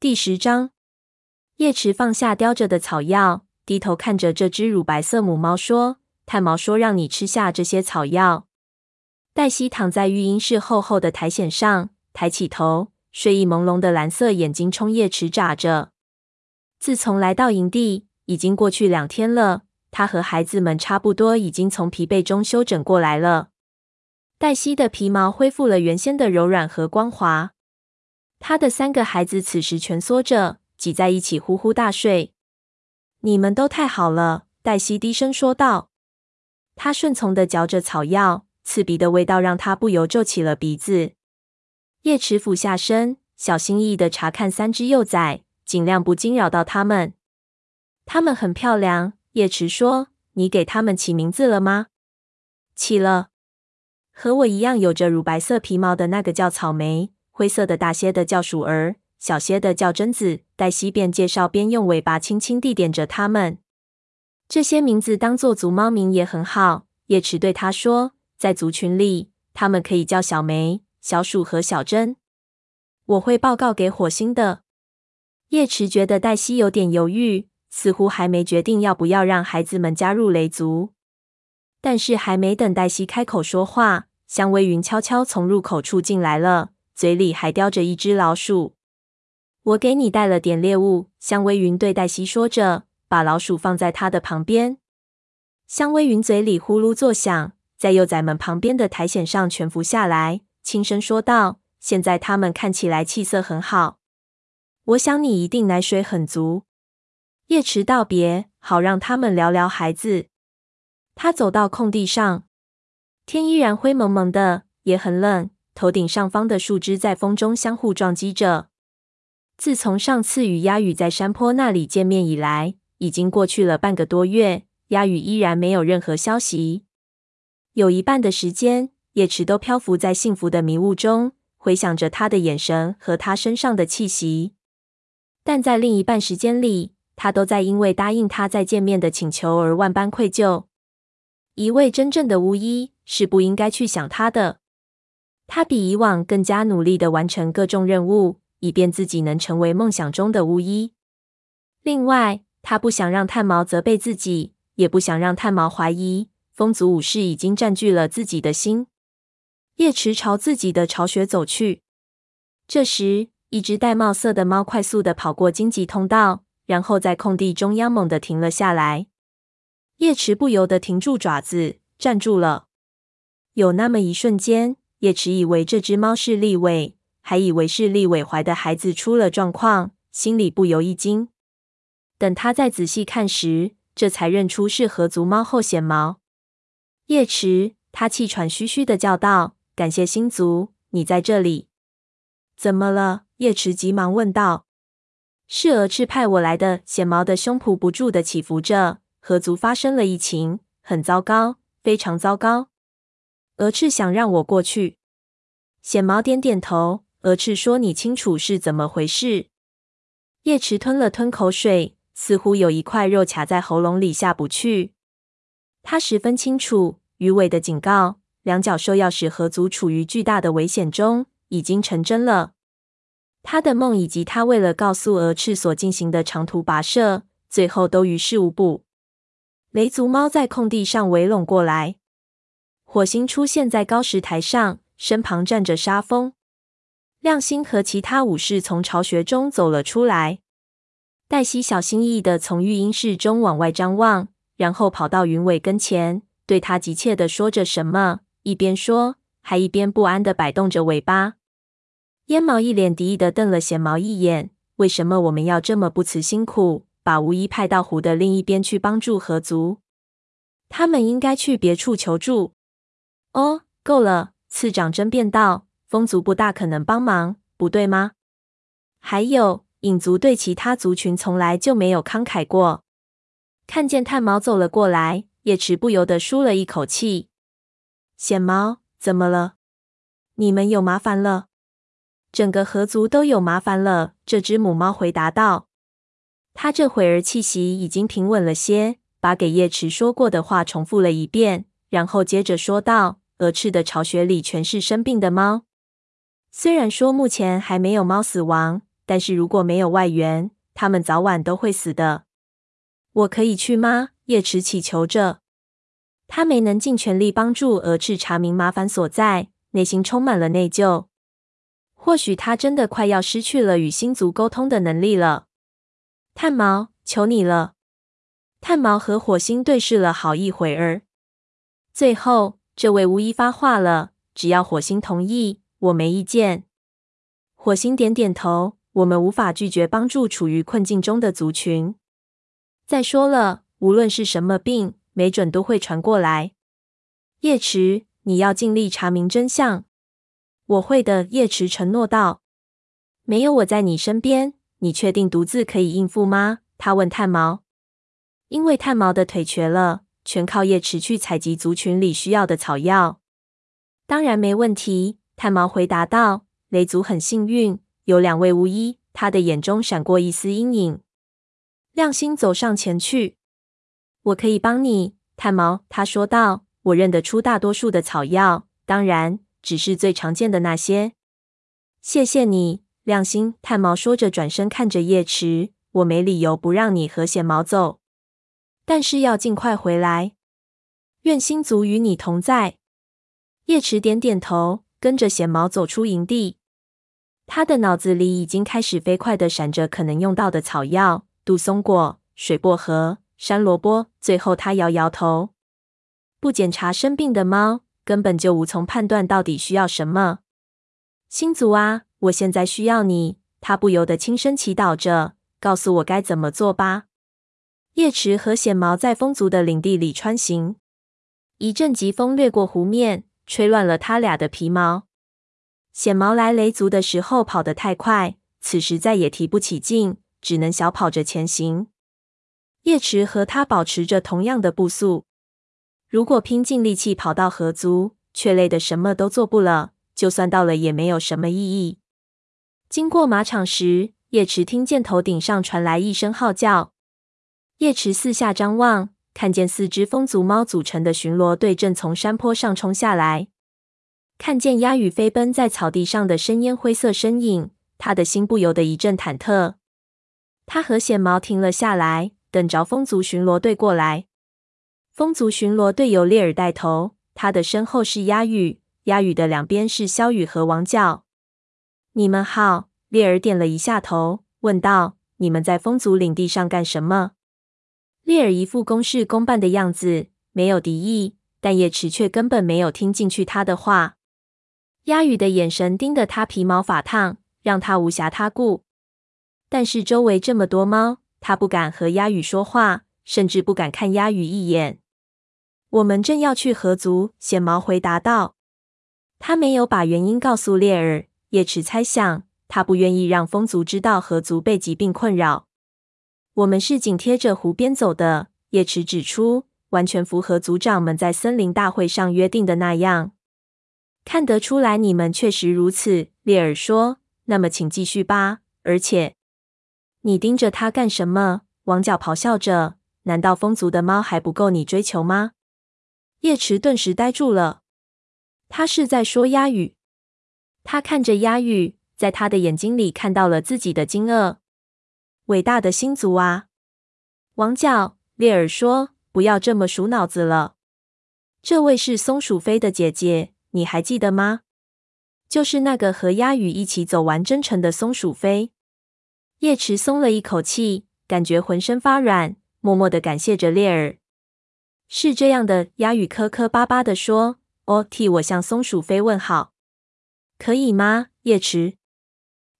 第十章，叶池放下叼着的草药，低头看着这只乳白色母猫说：“炭毛说让你吃下这些草药。”黛西躺在育婴室厚厚的苔藓上，抬起头，睡意朦胧的蓝色眼睛冲叶池眨着。自从来到营地，已经过去两天了，她和孩子们差不多已经从疲惫中休整过来了。黛西的皮毛恢复了原先的柔软和光滑。他的三个孩子此时蜷缩着，挤在一起呼呼大睡。你们都太好了，黛西低声说道。她顺从地嚼着草药。刺鼻的味道让他不由皱起了鼻子。叶池俯下身，小心翼翼的查看三只幼崽，尽量不惊扰到它们。它们很漂亮，叶池说：“你给它们起名字了吗？”起了，和我一样有着乳白色皮毛的那个叫草莓，灰色的大些的叫鼠儿，小些的叫榛子。黛西边介绍边用尾巴轻轻地点着它们。这些名字当做族猫名也很好，叶池对他说。在族群里，他们可以叫小梅、小鼠和小榛。我会报告给火星的。叶池觉得黛西有点犹豫，似乎还没决定要不要让孩子们加入雷族。但是还没等黛西开口说话，香微云悄悄从入口处进来了，嘴里还叼着一只老鼠。我给你带了点猎物，香微云对黛西说着，把老鼠放在她的旁边。香微云嘴里呼噜作响。在幼崽们旁边的苔藓上蜷伏下来，轻声说道：“现在他们看起来气色很好，我想你一定奶水很足。”叶池道别，好让他们聊聊孩子。他走到空地上，天依然灰蒙蒙的，也很冷。头顶上方的树枝在风中相互撞击着。自从上次与鸭羽在山坡那里见面以来，已经过去了半个多月，鸭羽依然没有任何消息。有一半的时间，叶池都漂浮在幸福的迷雾中，回想着他的眼神和他身上的气息；但在另一半时间里，他都在因为答应他再见面的请求而万般愧疚。一位真正的巫医是不应该去想他的。他比以往更加努力地完成各种任务，以便自己能成为梦想中的巫医。另外，他不想让炭毛责备自己，也不想让炭毛怀疑。风族武士已经占据了自己的心。叶池朝自己的巢穴走去。这时，一只玳瑁色的猫快速地跑过荆棘通道，然后在空地中央猛地停了下来。叶池不由得停住爪子，站住了。有那么一瞬间，叶池以为这只猫是立尾，还以为是立尾怀的孩子出了状况，心里不由一惊。等他再仔细看时，这才认出是河族猫后显毛。叶池，他气喘吁吁的叫道：“感谢星族，你在这里。”怎么了？叶池急忙问道。“是蛾翅派我来的。”显毛的胸脯不住的起伏着。河族发生了疫情，很糟糕，非常糟糕。鹅翅想让我过去。显毛点点头。鹅翅说：“你清楚是怎么回事？”叶池吞了吞口水，似乎有一块肉卡在喉咙里下不去。他十分清楚。鱼尾的警告，两角兽要使河族处于巨大的危险中，已经成真了。他的梦以及他为了告诉鹅翅所进行的长途跋涉，最后都于事无补。雷族猫在空地上围拢过来，火星出现在高石台上，身旁站着沙风。亮星和其他武士从巢穴中走了出来。黛西小心翼翼地从育婴室中往外张望，然后跑到云尾跟前。对他急切地说着什么，一边说，还一边不安地摆动着尾巴。烟毛一脸敌意地瞪了弦毛一眼：“为什么我们要这么不辞辛苦，把巫医派到湖的另一边去帮助河族？他们应该去别处求助。”哦，够了！次长争辩道：“风族不大可能帮忙，不对吗？还有，影族对其他族群从来就没有慷慨过。”看见炭毛走了过来。叶池不由得舒了一口气。显毛，怎么了？你们有麻烦了？整个河族都有麻烦了。这只母猫回答道。他这会儿气息已经平稳了些，把给叶池说过的话重复了一遍，然后接着说道：“蛾翅的巢穴里全是生病的猫。虽然说目前还没有猫死亡，但是如果没有外援，它们早晚都会死的。我可以去吗？叶池祈求着。他没能尽全力帮助蛾翅查明麻烦所在，内心充满了内疚。或许他真的快要失去了与星族沟通的能力了。炭毛，求你了！炭毛和火星对视了好一会儿，最后这位巫医发话了：“只要火星同意，我没意见。”火星点点头：“我们无法拒绝帮助处于困境中的族群。再说了，无论是什么病，没准都会传过来。”叶池，你要尽力查明真相。我会的，叶池承诺道。没有我在你身边，你确定独自可以应付吗？他问炭毛。因为炭毛的腿瘸了，全靠叶池去采集族群里需要的草药。当然没问题，炭毛回答道。雷族很幸运，有两位巫医。他的眼中闪过一丝阴影。亮星走上前去。我可以帮你，炭毛。他说道。我认得出大多数的草药，当然。只是最常见的那些。谢谢你，亮星。炭毛说着，转身看着叶池。我没理由不让你和显毛走，但是要尽快回来。愿星族与你同在。叶池点点头，跟着显毛走出营地。他的脑子里已经开始飞快地闪着可能用到的草药：杜松果、水薄荷、山萝卜。最后，他摇摇头，不检查生病的猫。根本就无从判断到底需要什么。星族啊，我现在需要你。他不由得轻声祈祷着，告诉我该怎么做吧。叶池和显毛在风族的领地里穿行，一阵疾风掠过湖面，吹乱了他俩的皮毛。显毛来雷族的时候跑得太快，此时再也提不起劲，只能小跑着前行。叶池和他保持着同样的步速。如果拼尽力气跑到河族，却累得什么都做不了，就算到了也没有什么意义。经过马场时，叶池听见头顶上传来一声号叫。叶池四下张望，看见四只风族猫组成的巡逻队正从山坡上冲下来。看见鸦羽飞奔在草地上的深烟灰色身影，他的心不由得一阵忐忑。他和显毛停了下来，等着风族巡逻队过来。风族巡逻队由猎耳带头，他的身后是鸦羽，鸦羽的两边是萧羽和王角。你们好，猎耳点了一下头，问道：“你们在风族领地上干什么？”猎耳一副公事公办的样子，没有敌意，但叶池却根本没有听进去他的话。鸦羽的眼神盯得他皮毛发烫，让他无暇他顾。但是周围这么多猫，他不敢和鸦羽说话，甚至不敢看鸦羽一眼。我们正要去河族，显毛回答道。他没有把原因告诉猎耳。叶池猜想，他不愿意让风族知道河族被疾病困扰。我们是紧贴着湖边走的，叶池指出，完全符合族长们在森林大会上约定的那样。看得出来，你们确实如此。列尔说。那么，请继续吧。而且，你盯着他干什么？王角咆哮着。难道风族的猫还不够你追求吗？叶池顿时呆住了，他是在说鸦语。他看着鸦语，在他的眼睛里看到了自己的惊愕。伟大的星族啊！王角，列尔说：“不要这么数脑子了。这位是松鼠飞的姐姐，你还记得吗？就是那个和鸭羽一起走完征程的松鼠飞。”叶池松了一口气，感觉浑身发软，默默的感谢着列尔。是这样的，鸭羽磕磕巴巴地说：“哦，替我向松鼠飞问好，可以吗？”叶池，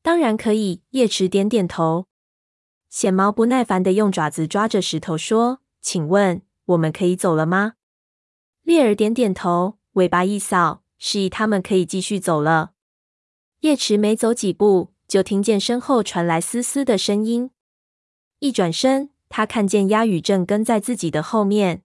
当然可以。叶池点点头。显毛不耐烦的用爪子抓着石头说：“请问，我们可以走了吗？”猎儿点点头，尾巴一扫，示意他们可以继续走了。叶池没走几步，就听见身后传来嘶嘶的声音。一转身，他看见鸭羽正跟在自己的后面。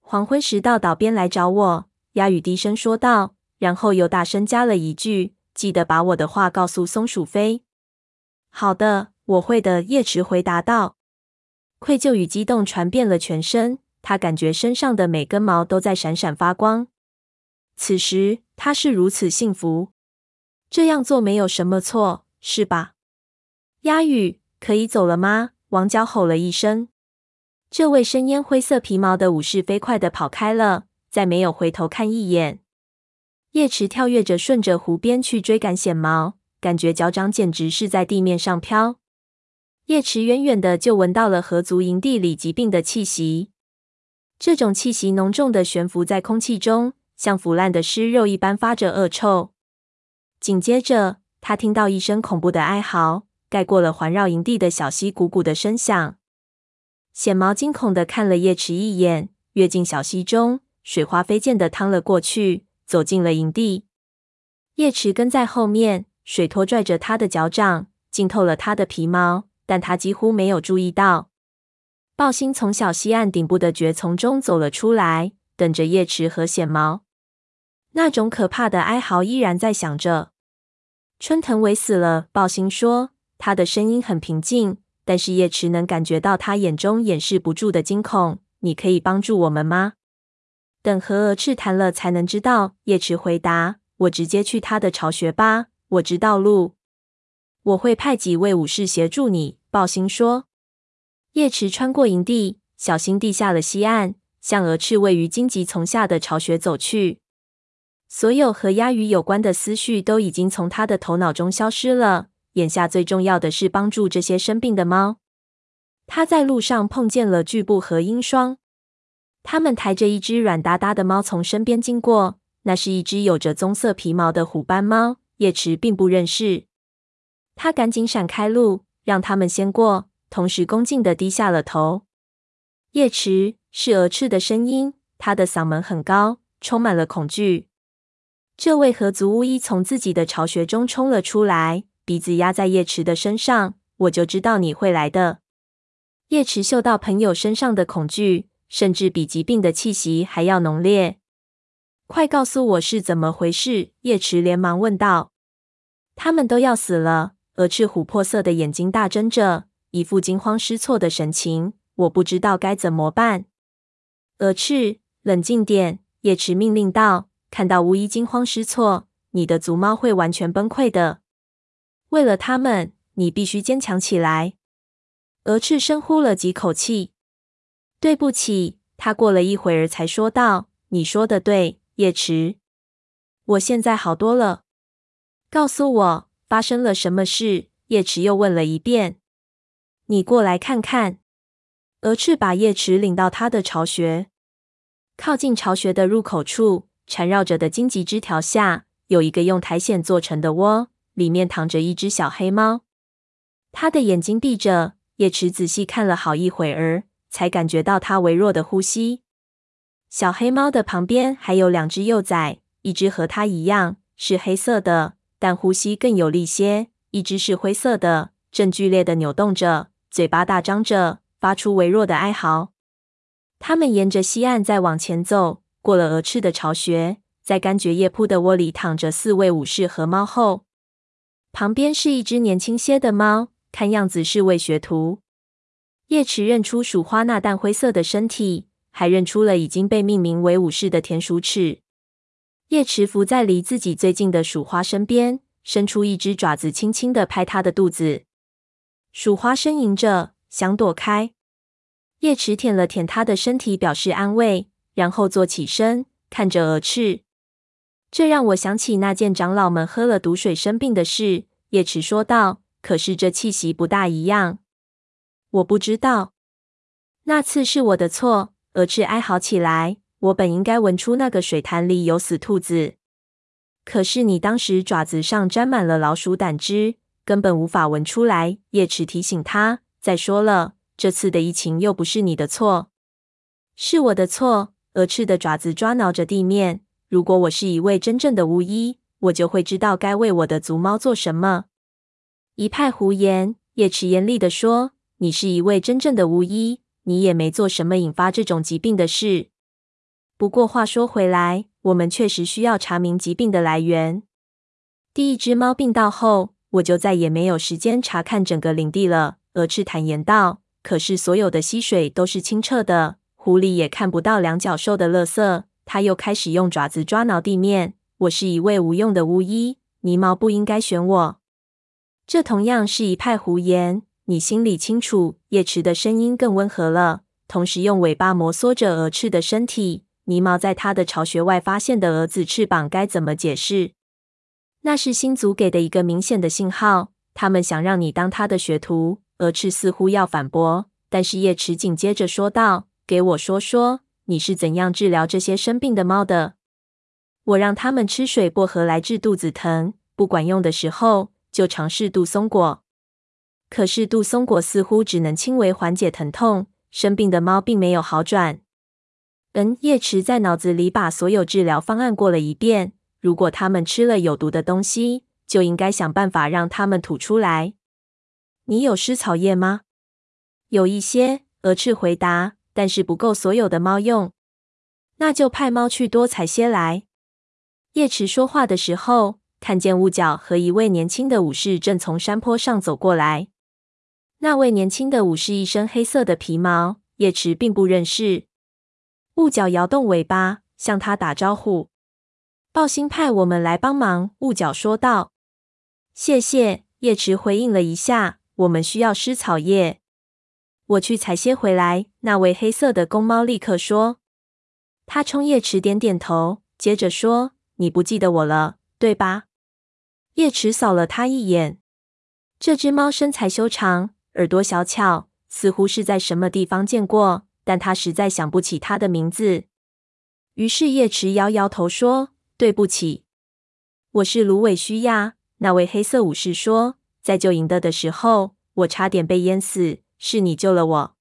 黄昏时到岛边来找我，鸭羽低声说道，然后又大声加了一句：“记得把我的话告诉松鼠飞。”“好的，我会的。”叶池回答道。愧疚与激动传遍了全身，他感觉身上的每根毛都在闪闪发光。此时他是如此幸福，这样做没有什么错，是吧？鸦羽，可以走了吗？王角吼了一声。这位深烟灰色皮毛的武士飞快地跑开了，再没有回头看一眼。叶池跳跃着顺着湖边去追赶显毛，感觉脚掌简直是在地面上飘。叶池远远的就闻到了河族营地里疾病的气息，这种气息浓重的悬浮在空气中，像腐烂的尸肉一般发着恶臭。紧接着，他听到一声恐怖的哀嚎，盖过了环绕营地的小溪汩汩的声响。显毛惊恐的看了叶池一眼，跃进小溪中，水花飞溅的趟了过去。走进了营地，叶池跟在后面，水拖拽着他的脚掌，浸透了他的皮毛，但他几乎没有注意到。暴星从小溪岸顶部的蕨丛中走了出来，等着叶池和显毛。那种可怕的哀嚎依然在响着。春藤尾死了，暴星说，他的声音很平静，但是叶池能感觉到他眼中掩饰不住的惊恐。你可以帮助我们吗？等和蛾翅谈了，才能知道。叶池回答：“我直接去他的巢穴吧，我知道路。我会派几位武士协助你。”暴星说。叶池穿过营地，小心地下了溪岸，向蛾翅位于荆棘丛下的巢穴走去。所有和鸭鱼有关的思绪都已经从他的头脑中消失了。眼下最重要的是帮助这些生病的猫。他在路上碰见了巨布和鹰双。他们抬着一只软哒哒的猫从身边经过，那是一只有着棕色皮毛的虎斑猫。叶池并不认识，他赶紧闪开路，让他们先过，同时恭敬地低下了头。叶池，是蛾翅的声音，他的嗓门很高，充满了恐惧。这位河族巫医从自己的巢穴中冲了出来，鼻子压在叶池的身上。我就知道你会来的。叶池嗅到朋友身上的恐惧。甚至比疾病的气息还要浓烈。快告诉我是怎么回事！叶池连忙问道。他们都要死了。鹅翅琥珀色的眼睛大睁着，一副惊慌失措的神情。我不知道该怎么办。鹅翅，冷静点！叶池命令道。看到巫医惊慌失措，你的族猫会完全崩溃的。为了他们，你必须坚强起来。鹅翅深呼了几口气。对不起，他过了一会儿才说道：“你说的对，叶池，我现在好多了。告诉我发生了什么事。”叶池又问了一遍。“你过来看看。”蛾翅把叶池领到他的巢穴，靠近巢穴的入口处，缠绕着的荆棘枝条下有一个用苔藓做成的窝，里面躺着一只小黑猫。他的眼睛闭着，叶池仔细看了好一会儿。才感觉到它微弱的呼吸。小黑猫的旁边还有两只幼崽，一只和它一样是黑色的，但呼吸更有力些；一只是灰色的，正剧烈的扭动着，嘴巴大张着，发出微弱的哀嚎。他们沿着溪岸再往前走，过了鹅翅的巢穴，在干蕨叶铺的窝里躺着四位武士和猫后。旁边是一只年轻些的猫，看样子是位学徒。叶池认出鼠花那淡灰色的身体，还认出了已经被命名为武士的田鼠齿。叶池伏在离自己最近的鼠花身边，伸出一只爪子，轻轻地拍它的肚子。鼠花呻吟着，想躲开。叶池舔了舔它的身体，表示安慰，然后坐起身，看着蛾翅。这让我想起那件长老们喝了毒水生病的事。叶池说道：“可是这气息不大一样。”我不知道，那次是我的错。蛾翅哀嚎起来。我本应该闻出那个水潭里有死兔子，可是你当时爪子上沾满了老鼠胆汁，根本无法闻出来。叶池提醒他。再说了，这次的疫情又不是你的错，是我的错。鹅翅的爪子抓挠着地面。如果我是一位真正的巫医，我就会知道该为我的族猫做什么。一派胡言！叶池严厉地说。你是一位真正的巫医，你也没做什么引发这种疾病的事。不过话说回来，我们确实需要查明疾病的来源。第一只猫病倒后，我就再也没有时间查看整个领地了。鹅翅坦言道。可是所有的溪水都是清澈的，湖里也看不到两脚兽的垃圾。他又开始用爪子抓挠地面。我是一位无用的巫医，泥猫不应该选我。这同样是一派胡言。你心里清楚。叶池的声音更温和了，同时用尾巴摩挲着鹅翅的身体。泥毛在他的巢穴外发现的蛾子翅膀该怎么解释？那是星族给的一个明显的信号，他们想让你当他的学徒。蛾翅似乎要反驳，但是叶池紧接着说道：“给我说说，你是怎样治疗这些生病的猫的？”我让他们吃水薄荷来治肚子疼，不管用的时候就尝试杜松果。可是杜松果似乎只能轻微缓解疼痛，生病的猫并没有好转。嗯，叶池在脑子里把所有治疗方案过了一遍。如果他们吃了有毒的东西，就应该想办法让他们吐出来。你有湿草叶吗？有一些，鹅翅回答，但是不够所有的猫用。那就派猫去多采些来。叶池说话的时候，看见雾角和一位年轻的武士正从山坡上走过来。那位年轻的武士一身黑色的皮毛，叶池并不认识。雾角摇动尾巴，向他打招呼：“豹星派我们来帮忙。”雾角说道：“谢谢。”叶池回应了一下：“我们需要湿草叶，我去采些回来。”那位黑色的公猫立刻说。他冲叶池点点头，接着说。你不记得我了，对吧？叶池扫了他一眼。这只猫身材修长，耳朵小巧，似乎是在什么地方见过，但他实在想不起他的名字。于是叶池摇摇头说：“对不起，我是芦苇须呀。”那位黑色武士说：“在救营的的时候，我差点被淹死，是你救了我。”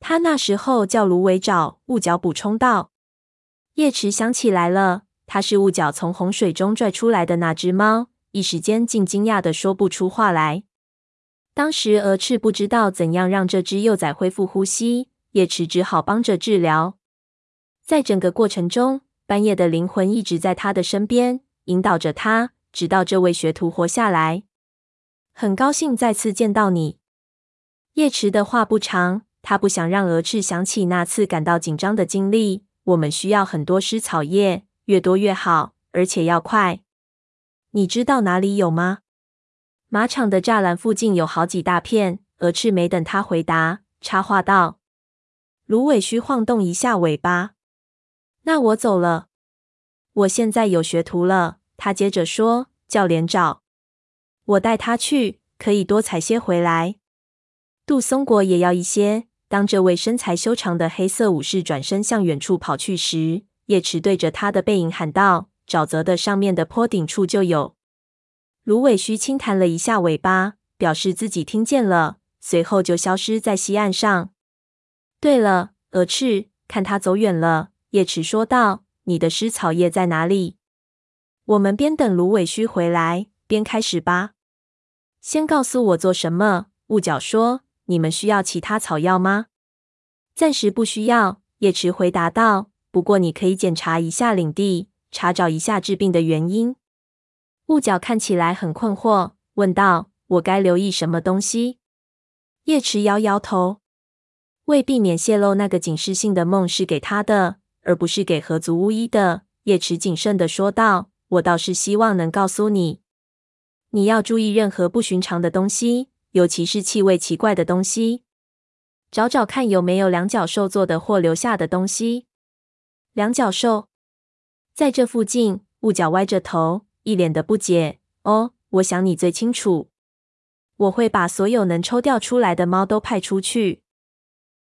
他那时候叫芦苇爪。雾角补充道。叶池想起来了。他是雾角从洪水中拽出来的那只猫，一时间竟惊讶的说不出话来。当时蛾翅不知道怎样让这只幼崽恢复呼吸，叶池只好帮着治疗。在整个过程中，半夜的灵魂一直在他的身边，引导着他，直到这位学徒活下来。很高兴再次见到你。叶池的话不长，他不想让鹅翅想起那次感到紧张的经历。我们需要很多湿草叶。越多越好，而且要快。你知道哪里有吗？马场的栅栏附近有好几大片。鹅翅没等他回答，插话道：“芦苇须晃动一下尾巴。那我走了。我现在有学徒了。”他接着说：“教练找我带他去，可以多采些回来。杜松果也要一些。”当这位身材修长的黑色武士转身向远处跑去时，叶池对着他的背影喊道：“沼泽的上面的坡顶处就有。”芦苇须轻弹了一下尾巴，表示自己听见了，随后就消失在溪岸上。对了，鹅翅，看他走远了。叶池说道：“你的湿草叶在哪里？我们边等芦苇须回来，边开始吧。先告诉我做什么。”雾角说：“你们需要其他草药吗？”“暂时不需要。”叶池回答道。不过，你可以检查一下领地，查找一下治病的原因。雾角看起来很困惑，问道：“我该留意什么东西？”叶池摇摇头，为避免泄露那个警示性的梦是给他的，而不是给河族巫医的。叶池谨慎地说道：“我倒是希望能告诉你，你要注意任何不寻常的东西，尤其是气味奇怪的东西。找找看有没有两脚兽做的或留下的东西。”两脚兽在这附近。雾角歪着头，一脸的不解。哦，我想你最清楚。我会把所有能抽调出来的猫都派出去。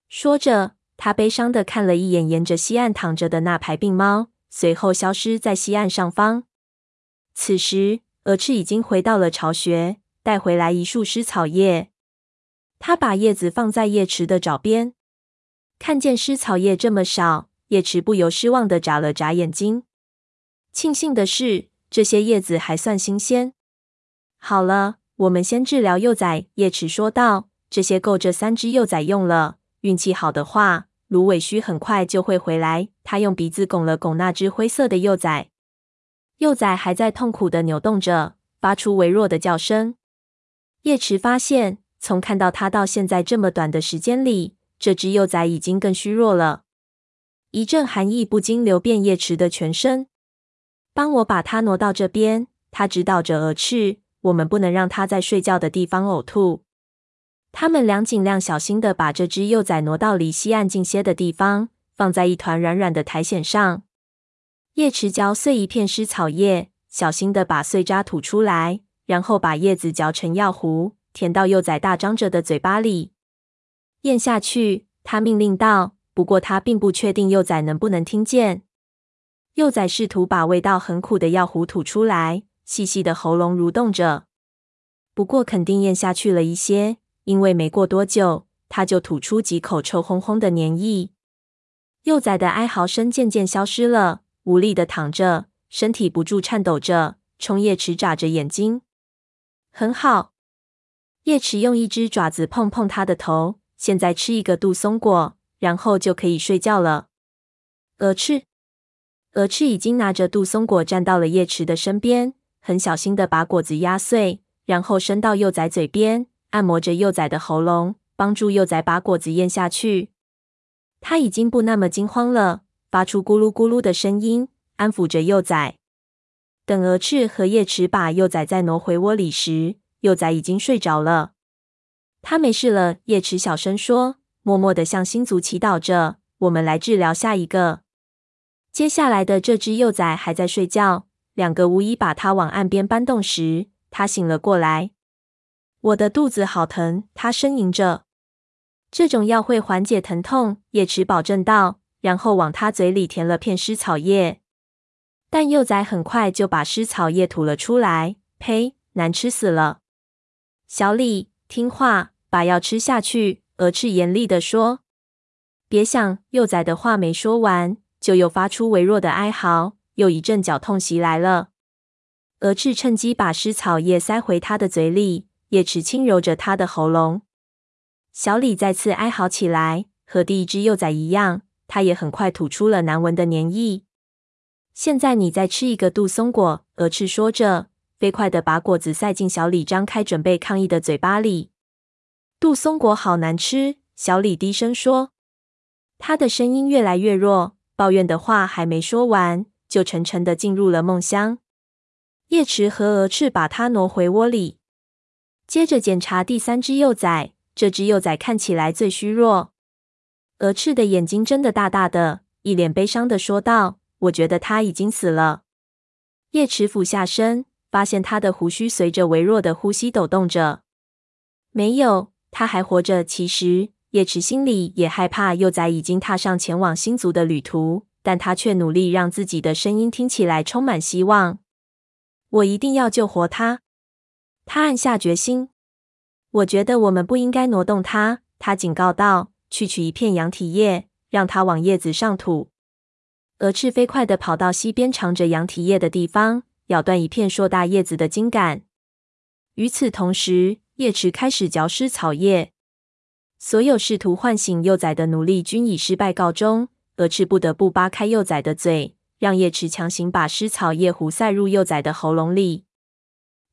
说着，他悲伤的看了一眼沿着溪岸躺着的那排病猫，随后消失在溪岸上方。此时，蛾翅已经回到了巢穴，带回来一束湿草叶。他把叶子放在叶池的爪边，看见湿草叶这么少。叶池不由失望的眨了眨眼睛。庆幸的是，这些叶子还算新鲜。好了，我们先治疗幼崽。叶池说道：“这些够这三只幼崽用了。运气好的话，芦苇须很快就会回来。”他用鼻子拱了拱那只灰色的幼崽，幼崽还在痛苦地扭动着，发出微弱的叫声。叶池发现，从看到它到现在这么短的时间里，这只幼崽已经更虚弱了。一阵寒意不禁流遍叶池的全身。帮我把它挪到这边。他指导着鹅翅。我们不能让它在睡觉的地方呕吐。他们俩尽量小心地把这只幼崽挪到离西岸近些的地方，放在一团软软的苔藓上。叶池嚼碎一片湿草叶，小心地把碎渣吐出来，然后把叶子嚼成药糊，填到幼崽大张着的嘴巴里，咽下去。他命令道。不过他并不确定幼崽能不能听见。幼崽试图把味道很苦的药糊吐出来，细细的喉咙蠕动着。不过肯定咽下去了一些，因为没过多久，他就吐出几口臭烘烘的粘液。幼崽的哀嚎声渐渐消失了，无力的躺着，身体不住颤抖着，冲叶池眨着眼睛。很好，叶池用一只爪子碰碰他的头。现在吃一个杜松果。然后就可以睡觉了。鹅翅，鹅翅已经拿着杜松果站到了叶池的身边，很小心的把果子压碎，然后伸到幼崽嘴边，按摩着幼崽的喉咙，帮助幼崽把果子咽下去。他已经不那么惊慌了，发出咕噜咕噜的声音，安抚着幼崽。等鹅翅和叶池把幼崽再挪回窝里时，幼崽已经睡着了。他没事了，叶池小声说。默默的向星族祈祷着。我们来治疗下一个。接下来的这只幼崽还在睡觉。两个巫医把它往岸边搬动时，它醒了过来。我的肚子好疼，它呻吟着。这种药会缓解疼痛，叶池保证道，然后往它嘴里填了片湿草叶。但幼崽很快就把湿草叶吐了出来。呸！难吃死了。小李，听话，把药吃下去。鹅翅严厉地说：“别想！”幼崽的话没说完，就又发出微弱的哀嚎，又一阵绞痛袭来了。鹅翅趁机把湿草叶塞回他的嘴里，叶池轻揉着他的喉咙。小李再次哀嚎起来，和第一只幼崽一样，他也很快吐出了难闻的粘液。现在你再吃一个杜松果，鹅翅说着，飞快地把果子塞进小李张开准备抗议的嘴巴里。杜松果好难吃，小李低声说。他的声音越来越弱，抱怨的话还没说完，就沉沉的进入了梦乡。叶池和鹅翅把他挪回窝里，接着检查第三只幼崽。这只幼崽看起来最虚弱。鹅翅的眼睛睁得大大的，一脸悲伤的说道：“我觉得他已经死了。”叶池俯下身，发现他的胡须随着微弱的呼吸抖动着。没有。他还活着。其实叶池心里也害怕，幼崽已经踏上前往星族的旅途，但他却努力让自己的声音听起来充满希望。我一定要救活他。他暗下决心。我觉得我们不应该挪动它。他警告道：“去取一片羊蹄叶，让它往叶子上吐。”鹅翅飞快地跑到溪边长着羊蹄叶的地方，咬断一片硕大叶子的茎杆。与此同时，叶池开始嚼湿草叶，所有试图唤醒幼崽的努力均以失败告终。鹅翅不得不扒开幼崽的嘴，让叶池强行把湿草叶糊塞入幼崽的喉咙里。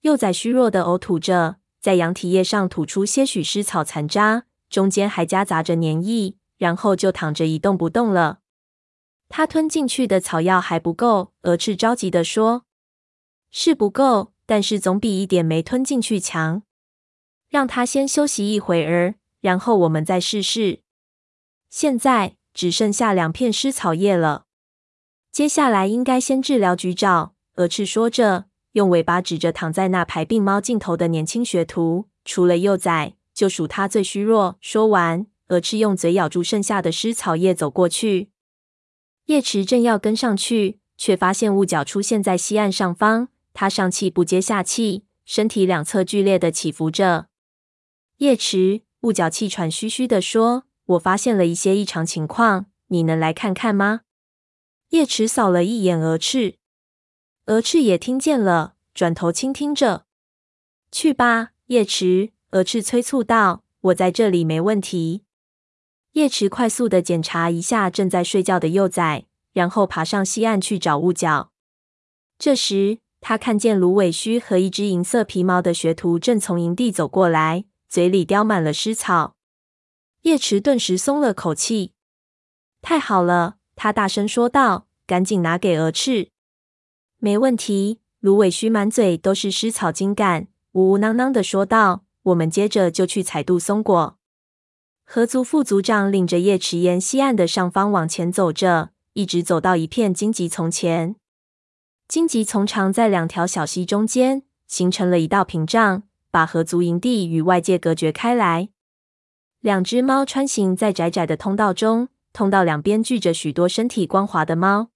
幼崽虚弱的呕吐着，在羊蹄叶上吐出些许湿草残渣，中间还夹杂着粘液，然后就躺着一动不动了。他吞进去的草药还不够，鹅翅着急地说：“是不够，但是总比一点没吞进去强。”让他先休息一会儿，然后我们再试试。现在只剩下两片湿草叶了，接下来应该先治疗局长。鹅翅说着，用尾巴指着躺在那排病猫尽头的年轻学徒。除了幼崽，就属他最虚弱。说完，鹅翅用嘴咬住剩下的湿草叶，走过去。叶池正要跟上去，却发现雾角出现在西岸上方。他上气不接下气，身体两侧剧烈的起伏着。叶池，雾角气喘吁吁地说：“我发现了一些异常情况，你能来看看吗？”叶池扫了一眼鹅翅，鹅翅也听见了，转头倾听着。“去吧，叶池。”鹅翅催促道，“我在这里没问题。”叶池快速的检查一下正在睡觉的幼崽，然后爬上西岸去找雾角。这时，他看见芦苇须和一只银色皮毛的学徒正从营地走过来。嘴里叼满了湿草，叶池顿时松了口气。太好了，他大声说道：“赶紧拿给鹅翅。”没问题。芦苇须满嘴都是湿草茎杆，呜呜囔囔的说道：“我们接着就去采杜松果。”河族副族长领着叶池沿西岸的上方往前走着，一直走到一片荆棘丛前。荆棘丛长在两条小溪中间，形成了一道屏障，把河族营地与外界隔绝开来。两只猫穿行在窄窄的通道中，通道两边聚着许多身体光滑的猫。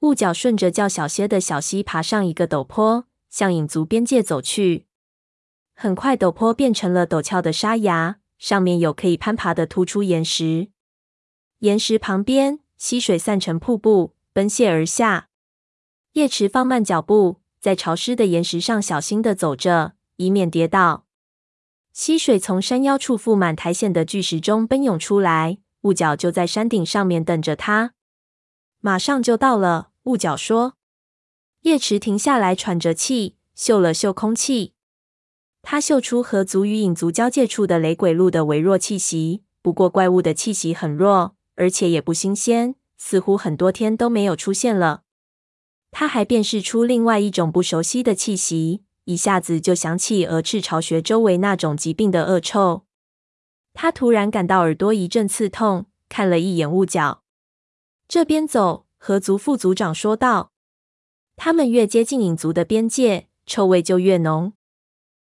雾角顺着较小些的小溪爬上一个陡坡，向影族边界走去。很快，陡坡变成了陡峭的沙崖。上面有可以攀爬的突出岩石，岩石旁边溪水散成瀑布，奔泻而下。叶池放慢脚步，在潮湿的岩石上小心地走着，以免跌倒。溪水从山腰处覆满苔藓的巨石中奔涌出来，雾角就在山顶上面等着他。马上就到了，雾角说。叶池停下来，喘着气，嗅了嗅空气。他嗅出河族与影族交界处的雷鬼路的微弱气息，不过怪物的气息很弱，而且也不新鲜，似乎很多天都没有出现了。他还辨识出另外一种不熟悉的气息，一下子就想起鹅翅巢穴周围那种疾病的恶臭。他突然感到耳朵一阵刺痛，看了一眼雾角。这边走，河族副族长说道。他们越接近影族的边界，臭味就越浓。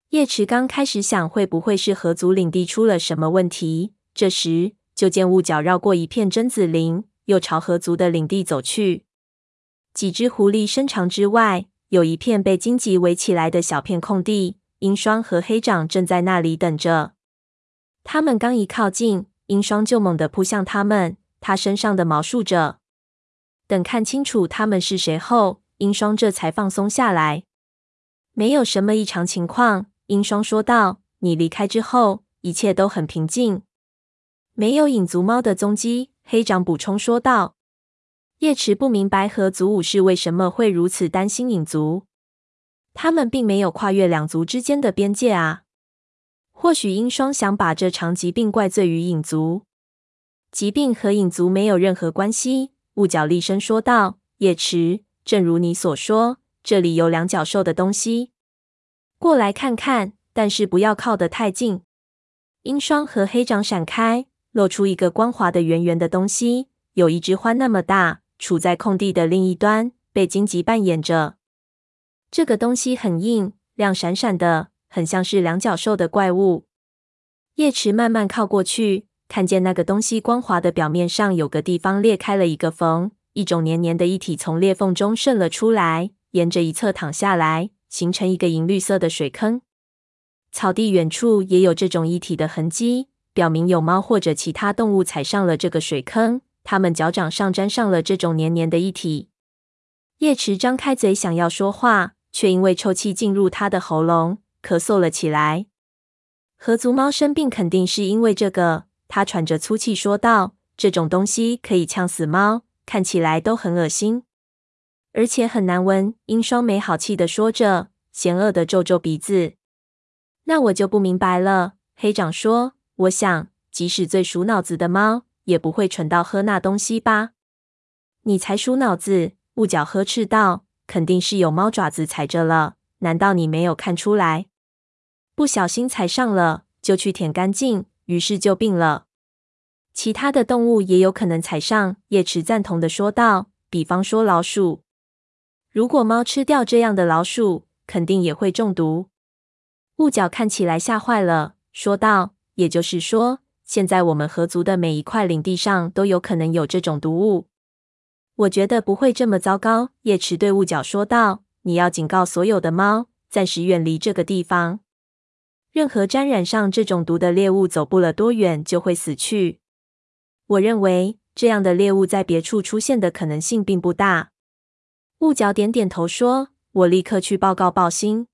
叶池刚开始想会不会是河族领地出了什么问题，这时就见雾角绕过一片榛子林，又朝河族的领地走去。几只狐狸身长之外，有一片被荆棘围起来的小片空地，鹰双和黑掌正在那里等着。他们刚一靠近，鹰双就猛地扑向他们，他身上的毛竖着。等看清楚他们是谁后，鹰双这才放松下来，没有什么异常情况。鹰双说道：“你离开之后，一切都很平静，没有影族猫的踪迹。”黑掌补充说道。叶池不明白和族武士为什么会如此担心影族，他们并没有跨越两族之间的边界啊。或许鹰双想把这场疾病怪罪于影族，疾病和影族没有任何关系。雾角厉声说道：“叶池，正如你所说，这里有两脚兽的东西。”过来看看，但是不要靠得太近。鹰霜和黑掌闪开，露出一个光滑的圆圆的东西，有一只獾那么大，处在空地的另一端，被荆棘扮演着。这个东西很硬，亮闪闪的，很像是两脚兽的怪物。叶池慢慢靠过去，看见那个东西光滑的表面上有个地方裂开了一个缝，一种黏黏的液体从裂缝中渗了出来，沿着一侧淌下来。形成一个银绿色的水坑，草地远处也有这种液体的痕迹，表明有猫或者其他动物踩上了这个水坑，它们脚掌上沾上了这种黏黏的液体。叶池张开嘴想要说话，却因为臭气进入他的喉咙，咳嗽了起来。河族猫生病肯定是因为这个，他喘着粗气说道：“这种东西可以呛死猫，看起来都很恶心。”而且很难闻，英双没好气的说着，嫌恶的皱皱鼻子。那我就不明白了，黑掌说：“我想，即使最鼠脑子的猫，也不会蠢到喝那东西吧？”你才鼠脑子！雾角呵斥道：“肯定是有猫爪子踩着了，难道你没有看出来？不小心踩上了，就去舔干净，于是就病了。其他的动物也有可能踩上。”叶池赞同的说道：“比方说老鼠。”如果猫吃掉这样的老鼠，肯定也会中毒。雾角看起来吓坏了，说道：“也就是说，现在我们河族的每一块领地上都有可能有这种毒物。”我觉得不会这么糟糕。叶池对雾角说道：“你要警告所有的猫，暂时远离这个地方。任何沾染上这种毒的猎物，走不了多远就会死去。我认为这样的猎物在别处出现的可能性并不大。”雾角点点头说：“我立刻去报告报星。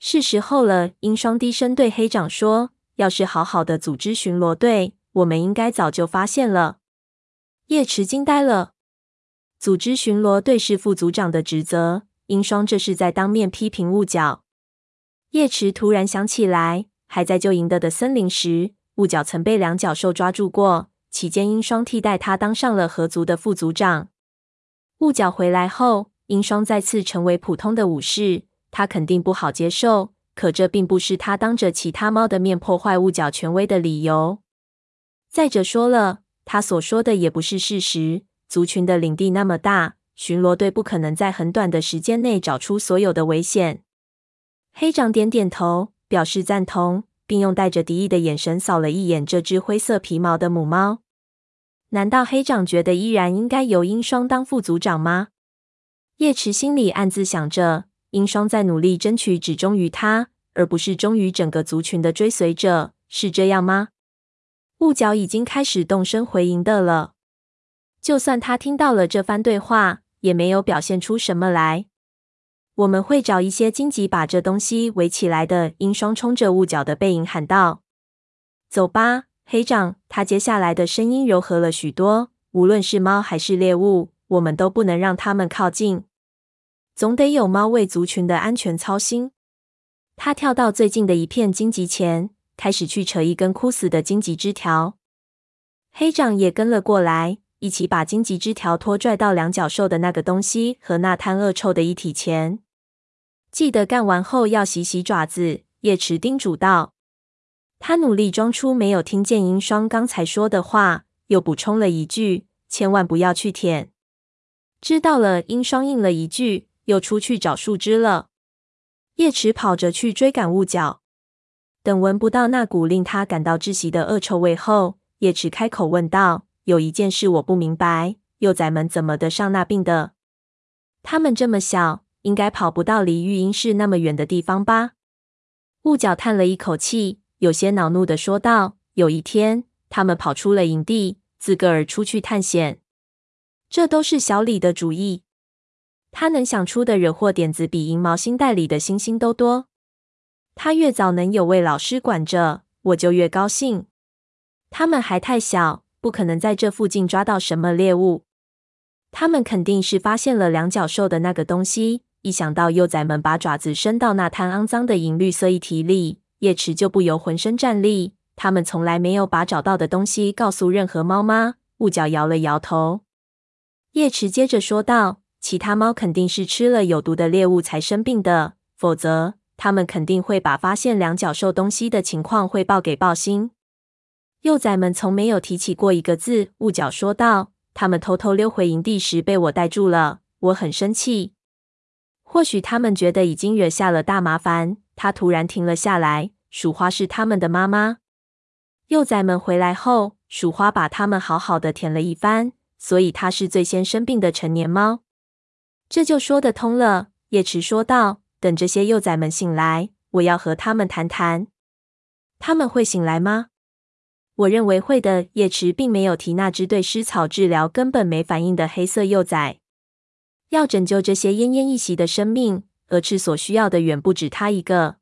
是时候了。”鹰双低声对黑掌说：“要是好好的组织巡逻队，我们应该早就发现了。”叶池惊呆了。组织巡逻队是副组长的职责。鹰双这是在当面批评雾角。叶池突然想起来，还在旧营地的森林时，雾角曾被两脚兽抓住过，期间鹰双替代他当上了河族的副族长。雾角回来后，鹰双再次成为普通的武士，他肯定不好接受，可这并不是他当着其他猫的面破坏雾角权威的理由。再者说了，他所说的也不是事实。族群的领地那么大，巡逻队不可能在很短的时间内找出所有的危险。黑长点点头，表示赞同，并用带着敌意的眼神扫了一眼这只灰色皮毛的母猫。难道黑长觉得依然应该由英双当副组长吗？叶池心里暗自想着，英双在努力争取只忠于他，而不是忠于整个族群的追随者，是这样吗？雾角已经开始动身回营的了。就算他听到了这番对话，也没有表现出什么来。我们会找一些荆棘把这东西围起来的。鹰双冲着雾角的背影喊道：“走吧，黑长。”他接下来的声音柔和了许多。无论是猫还是猎物，我们都不能让他们靠近。总得有猫为族群的安全操心。他跳到最近的一片荆棘前，开始去扯一根枯死的荆棘枝条。黑长也跟了过来。一起把荆棘枝条拖拽到两脚兽的那个东西和那滩恶臭的液体前。记得干完后要洗洗爪子。叶池叮嘱道。他努力装出没有听见鹰双刚才说的话，又补充了一句：“千万不要去舔。”知道了。鹰双应了一句，又出去找树枝了。叶池跑着去追赶雾角。等闻不到那股令他感到窒息的恶臭味后，叶池开口问道。有一件事我不明白，幼崽们怎么得上那病的？他们这么小，应该跑不到离育婴室那么远的地方吧？雾角叹了一口气，有些恼怒的说道：“有一天，他们跑出了营地，自个儿出去探险。这都是小李的主意。他能想出的惹祸点子比银毛星袋里的星星都多。他越早能有位老师管着，我就越高兴。他们还太小。”不可能在这附近抓到什么猎物，他们肯定是发现了两脚兽的那个东西。一想到幼崽们把爪子伸到那滩肮脏的银绿色液体里，叶池就不由浑身战栗。他们从来没有把找到的东西告诉任何猫吗？雾角摇了摇头。叶池接着说道：“其他猫肯定是吃了有毒的猎物才生病的，否则他们肯定会把发现两脚兽东西的情况汇报给豹星。”幼崽们从没有提起过一个字，雾角说道：“他们偷偷溜回营地时被我逮住了，我很生气。或许他们觉得已经惹下了大麻烦。”他突然停了下来。鼠花是他们的妈妈。幼崽们回来后，鼠花把他们好好的舔了一番，所以它是最先生病的成年猫。这就说得通了。叶池说道：“等这些幼崽们醒来，我要和他们谈谈。他们会醒来吗？”我认为会的。叶池并没有提那只对湿草治疗根本没反应的黑色幼崽。要拯救这些奄奄一息的生命，蛾翅所需要的远不止他一个。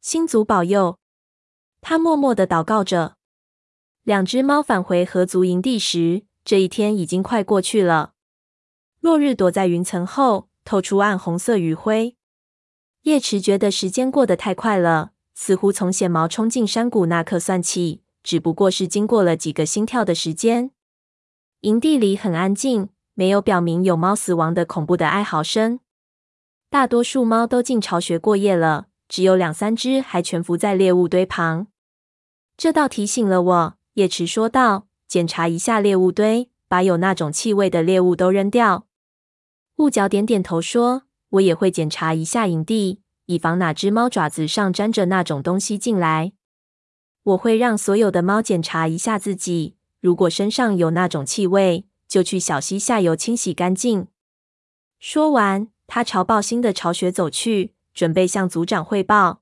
星族保佑！他默默的祷告着。两只猫返回河族营地时，这一天已经快过去了。落日躲在云层后，透出暗红色余晖。叶池觉得时间过得太快了，似乎从显毛冲进山谷那刻算起。只不过是经过了几个心跳的时间，营地里很安静，没有表明有猫死亡的恐怖的哀嚎声。大多数猫都进巢穴过夜了，只有两三只还蜷伏在猎物堆旁。这倒提醒了我，叶池说道：“检查一下猎物堆，把有那种气味的猎物都扔掉。”雾角点点头说：“我也会检查一下营地，以防哪只猫爪子上沾着那种东西进来。”我会让所有的猫检查一下自己，如果身上有那种气味，就去小溪下游清洗干净。说完，他朝豹星的巢穴走去，准备向族长汇报。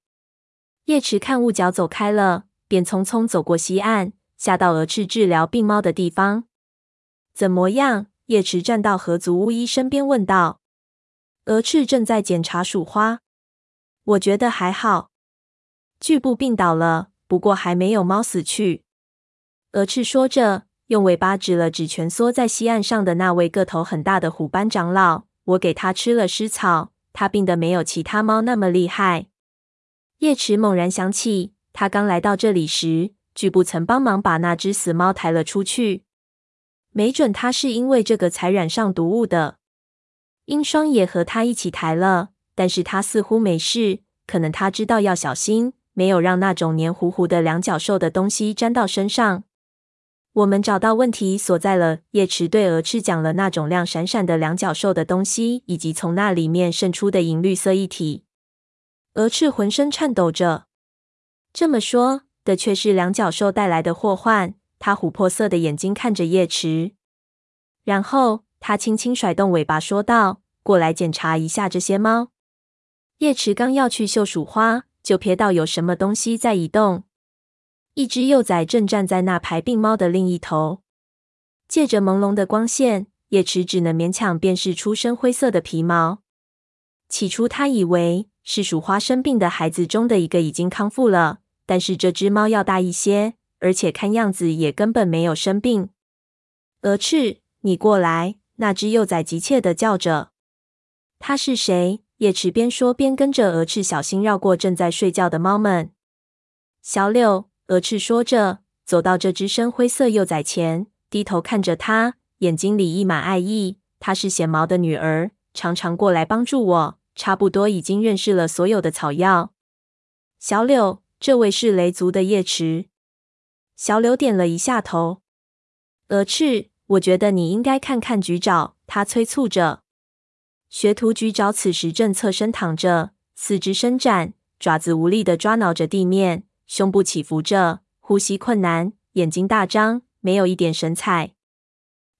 叶池看雾角走开了，便匆匆走过西岸，下到蛾翅治疗病猫的地方。怎么样？叶池站到河族巫医身边问道。蛾翅正在检查鼠花，我觉得还好，巨部病倒了。不过还没有猫死去。蛾翅说着，用尾巴指了指蜷缩在溪岸上的那位个头很大的虎斑长老。我给他吃了尸草，他病得没有其他猫那么厉害。叶池猛然想起，他刚来到这里时，巨部曾帮忙把那只死猫抬了出去。没准他是因为这个才染上毒物的。鹰双也和他一起抬了，但是他似乎没事，可能他知道要小心，没有让那种黏糊糊的两脚兽的东西沾到身上。我们找到问题所在了。叶池对蛾翅讲了那种亮闪闪的两脚兽的东西，以及从那里面渗出的银绿色液体。蛾翅浑身颤抖着。这么说的却是两脚兽带来的祸患。他琥珀色的眼睛看着叶池，然后他轻轻甩动尾巴说道：“过来检查一下这些猫。”叶池刚要去嗅鼠花，就瞥到有什么东西在移动。一只幼崽正站在那排病猫的另一头，借着朦胧的光线，叶池只能勉强辨识出深灰色的皮毛。起初，他以为是鼠花生病的孩子中的一个已经康复了，但是这只猫要大一些，而且看样子也根本没有生病。鹅翅，你过来！那只幼崽急切地叫着。他是谁？叶池边说边跟着鹅翅小心绕过正在睡觉的猫们。小柳。鹅翅说着，走到这只深灰色幼崽前，低头看着它，眼睛里溢满爱意。它是显毛的女儿，常常过来帮助我，差不多已经认识了所有的草药。小柳，这位是雷族的叶池。小柳点了一下头。鹅翅，我觉得你应该看看菊爪。他催促着。学徒菊爪此时正侧身躺着，四肢伸展，爪子无力地抓挠着地面。胸部起伏着，呼吸困难，眼睛大张，没有一点神采。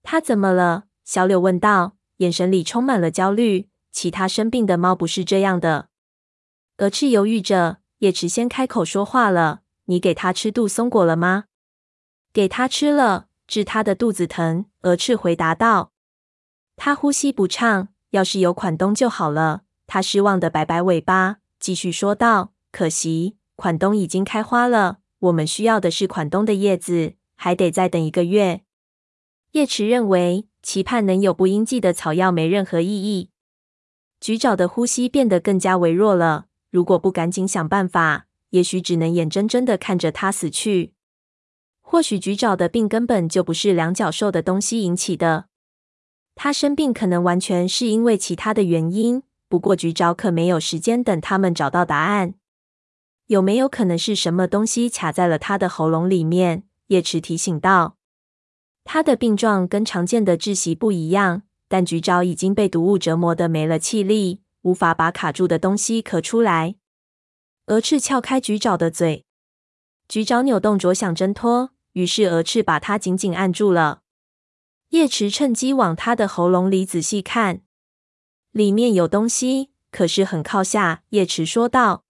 他怎么了？小柳问道，眼神里充满了焦虑。其他生病的猫不是这样的。蛾翅犹豫着，叶池先开口说话了：“你给他吃杜松果了吗？”“给他吃了，治他的肚子疼。”蛾翅回答道。他呼吸不畅，要是有款冬就好了。他失望的摆摆尾巴，继续说道：“可惜。”款冬已经开花了，我们需要的是款冬的叶子，还得再等一个月。叶池认为，期盼能有不应季的草药没任何意义。菊爪的呼吸变得更加微弱了。如果不赶紧想办法，也许只能眼睁睁的看着它死去。或许菊爪的病根本就不是两脚兽的东西引起的，它生病可能完全是因为其他的原因。不过菊爪可没有时间等他们找到答案。有没有可能是什么东西卡在了他的喉咙里面？叶池提醒道。他的病状跟常见的窒息不一样，但菊爪已经被毒物折磨得没了气力，无法把卡住的东西咳出来。鹅翅撬开菊爪的嘴，菊爪扭动着想挣脱，于是鹅翅把它紧紧按住了。叶池趁机往他的喉咙里仔细看，里面有东西，可是很靠下。叶池说道。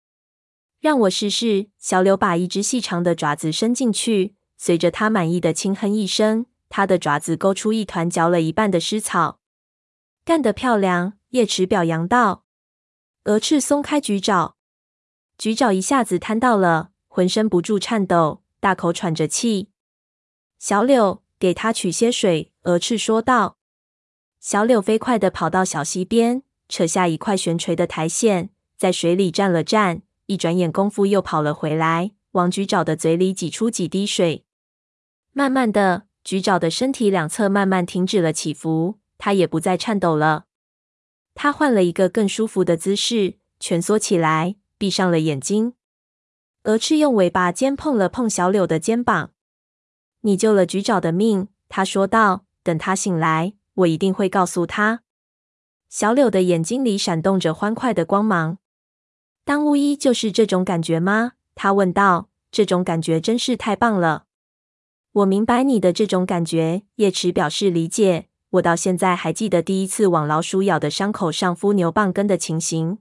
让我试试。小柳把一只细长的爪子伸进去，随着他满意的轻哼一声，他的爪子勾出一团嚼了一半的湿草。干得漂亮，叶池表扬道。鹅翅松开菊爪，菊爪一下子瘫倒了，浑身不住颤抖，大口喘着气。小柳，给他取些水。鹅翅说道。小柳飞快地跑到小溪边，扯下一块悬垂的苔藓，在水里站了站。一转眼功夫，又跑了回来，往菊爪的嘴里挤出几滴水。慢慢的，菊爪的身体两侧慢慢停止了起伏，他也不再颤抖了。他换了一个更舒服的姿势，蜷缩起来，闭上了眼睛。蛾翅用尾巴尖碰了碰小柳的肩膀：“你救了菊爪的命。”他说道：“等他醒来，我一定会告诉他。”小柳的眼睛里闪动着欢快的光芒。当巫医就是这种感觉吗？他问道。这种感觉真是太棒了。我明白你的这种感觉。叶池表示理解。我到现在还记得第一次往老鼠咬的伤口上敷牛蒡根的情形。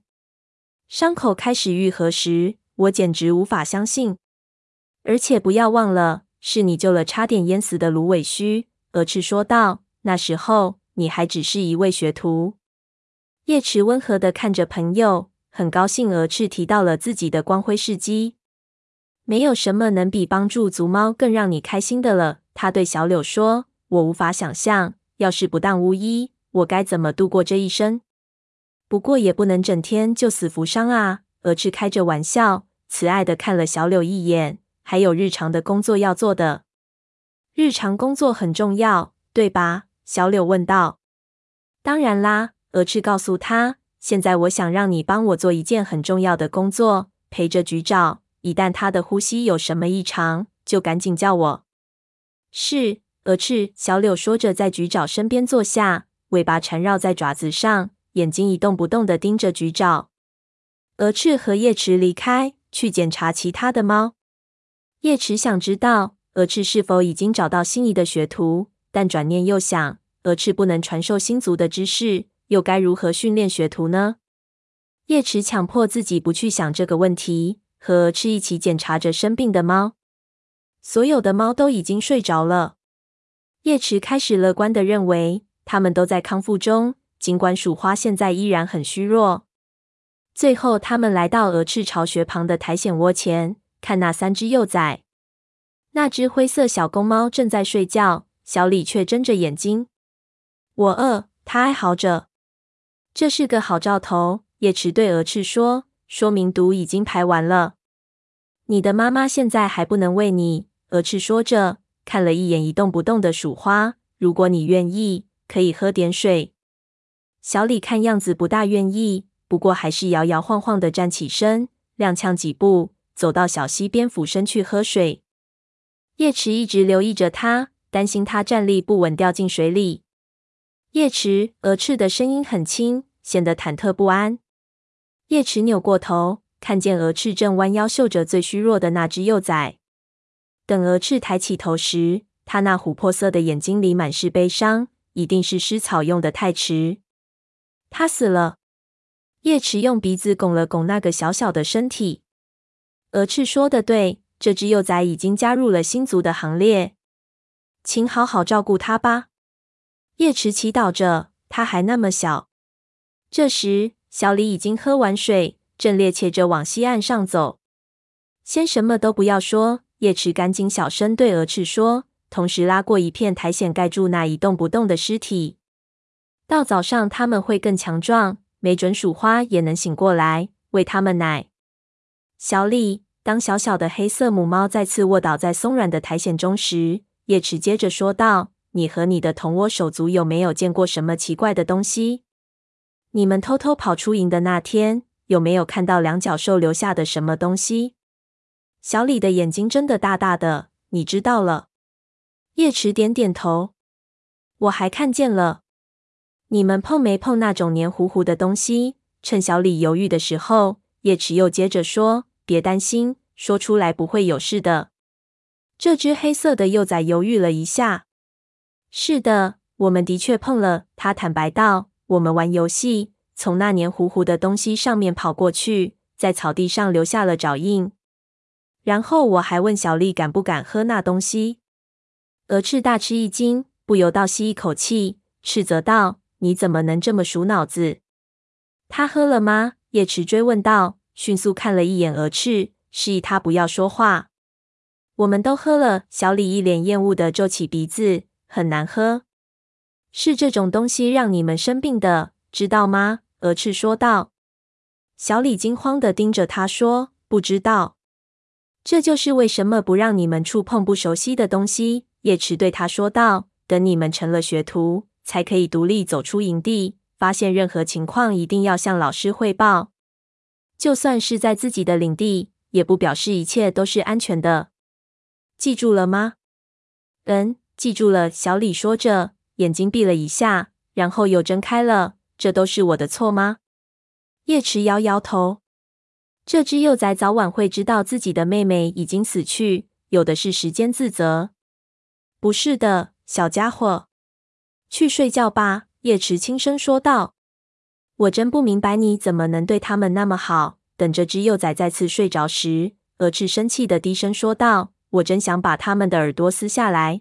伤口开始愈合时，我简直无法相信。而且不要忘了，是你救了差点淹死的芦苇须。蛾翅说道。那时候你还只是一位学徒。叶池温和的看着朋友。很高兴，蛾翅提到了自己的光辉事迹。没有什么能比帮助族猫更让你开心的了。他对小柳说：“我无法想象，要是不当巫医，我该怎么度过这一生。不过也不能整天救死扶伤啊。”蛾翅开着玩笑，慈爱的看了小柳一眼。还有日常的工作要做的。日常工作很重要，对吧？小柳问道。当然啦，蛾翅告诉他。现在我想让你帮我做一件很重要的工作，陪着菊爪。一旦他的呼吸有什么异常，就赶紧叫我。是，鹅翅。小柳说着，在菊爪身边坐下，尾巴缠绕在爪子上，眼睛一动不动地盯着菊爪。蛾翅和叶池离开，去检查其他的猫。叶池想知道鹅翅是否已经找到心仪的学徒，但转念又想，鹅翅不能传授星族的知识。又该如何训练学徒呢？叶池强迫自己不去想这个问题，和蛾翅一起检查着生病的猫。所有的猫都已经睡着了。叶池开始乐观地认为，它们都在康复中，尽管鼠花现在依然很虚弱。最后，他们来到鹅翅巢穴旁的苔藓窝前，看那三只幼崽。那只灰色小公猫正在睡觉，小李却睁着眼睛。我饿，它哀嚎着。这是个好兆头，叶池对蛾翅说：“说明毒已经排完了。你的妈妈现在还不能喂你。”蛾翅说着，看了一眼一动不动的鼠花。“如果你愿意，可以喝点水。”小李看样子不大愿意，不过还是摇摇晃晃的站起身，踉跄几步走到小溪边，俯身去喝水。叶池一直留意着他，担心他站立不稳掉进水里。叶池，蛾翅的声音很轻，显得忐忑不安。叶池扭过头，看见蛾翅正弯腰嗅着最虚弱的那只幼崽。等蛾翅抬起头时，他那琥珀色的眼睛里满是悲伤，一定是施草用的太迟。他死了。叶池用鼻子拱了拱那个小小的身体。蛾翅说的对，这只幼崽已经加入了星族的行列。请好好照顾它吧。叶池祈祷着，他还那么小。这时，小李已经喝完水，正趔趄着往西岸上走。先什么都不要说，叶池赶紧小声对蛾翅说，同时拉过一片苔藓盖住那一动不动的尸体。到早上他们会更强壮，没准鼠花也能醒过来，喂他们奶。小李，当小小的黑色母猫再次卧倒在松软的苔藓中时，叶池接着说道。你和你的同窝手足有没有见过什么奇怪的东西？你们偷偷跑出营的那天，有没有看到两脚兽留下的什么东西？小李的眼睛睁得大大的。你知道了。叶池点点头。我还看见了。你们碰没碰那种黏糊糊的东西？趁小李犹豫的时候，叶池又接着说：“别担心，说出来不会有事的。”这只黑色的幼崽犹豫了一下。是的，我们的确碰了。他坦白道：“我们玩游戏，从那黏糊糊的东西上面跑过去，在草地上留下了爪印。然后我还问小丽敢不敢喝那东西。”鹅翅大吃一惊，不由倒吸一口气，斥责道：“你怎么能这么鼠脑子？”他喝了吗？叶池追问道，迅速看了一眼鹅翅，示意他不要说话。我们都喝了。小李一脸厌恶的皱起鼻子。很难喝，是这种东西让你们生病的，知道吗？蛾翅说道。小李惊慌的盯着他说：“不知道。”这就是为什么不让你们触碰不熟悉的东西。叶池对他说道：“等你们成了学徒，才可以独立走出营地。发现任何情况，一定要向老师汇报。就算是在自己的领地，也不表示一切都是安全的。记住了吗？”嗯。记住了，小李说着，眼睛闭了一下，然后又睁开了。这都是我的错吗？叶池摇摇头。这只幼崽早晚会知道自己的妹妹已经死去，有的是时间自责。不是的，小家伙，去睡觉吧。叶池轻声说道。我真不明白你怎么能对他们那么好。等这只幼崽再次睡着时，蛾翅生气的低声说道：“我真想把他们的耳朵撕下来。”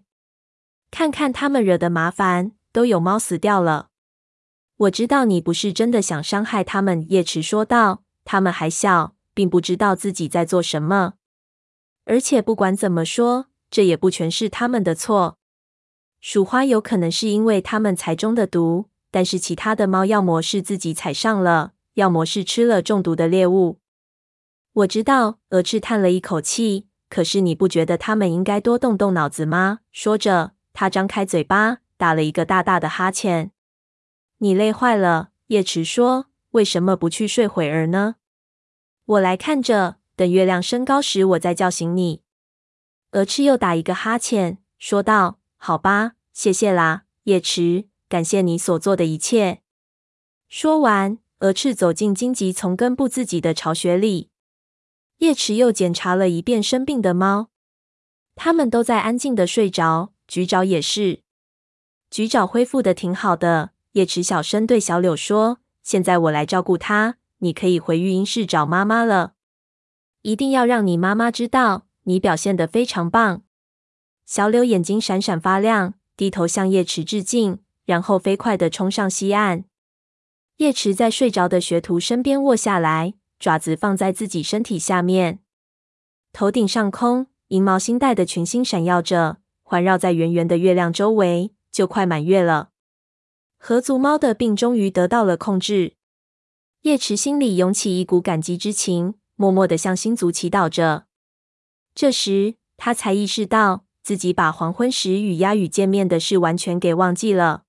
看看他们惹的麻烦，都有猫死掉了。我知道你不是真的想伤害他们，叶池说道。他们还小，并不知道自己在做什么。而且不管怎么说，这也不全是他们的错。鼠花有可能是因为他们才中的毒，但是其他的猫要么是自己踩上了，要么是吃了中毒的猎物。我知道，蛾翅叹了一口气。可是你不觉得他们应该多动动脑子吗？说着。他张开嘴巴，打了一个大大的哈欠。你累坏了，叶池说。为什么不去睡会儿呢？我来看着，等月亮升高时，我再叫醒你。”鹅翅又打一个哈欠，说道：“好吧，谢谢啦，叶池，感谢你所做的一切。”说完，鹅翅走进荆棘丛根部自己的巢穴里。叶池又检查了一遍生病的猫，它们都在安静的睡着，局长也是。局长恢复的挺好的。叶池小声对小柳说：“现在我来照顾他，你可以回育婴室找妈妈了。一定要让你妈妈知道。”你表现的非常棒，小柳眼睛闪闪发亮，低头向叶池致敬，然后飞快的冲上西岸。叶池在睡着的学徒身边卧下来，爪子放在自己身体下面。头顶上空，银毛星带的群星闪耀着，环绕在圆圆的月亮周围，就快满月了。河族猫的病终于得到了控制，叶池心里涌起一股感激之情，默默的向星族祈祷着。这时，他才意识到自己把黄昏时与鸦羽见面的事完全给忘记了。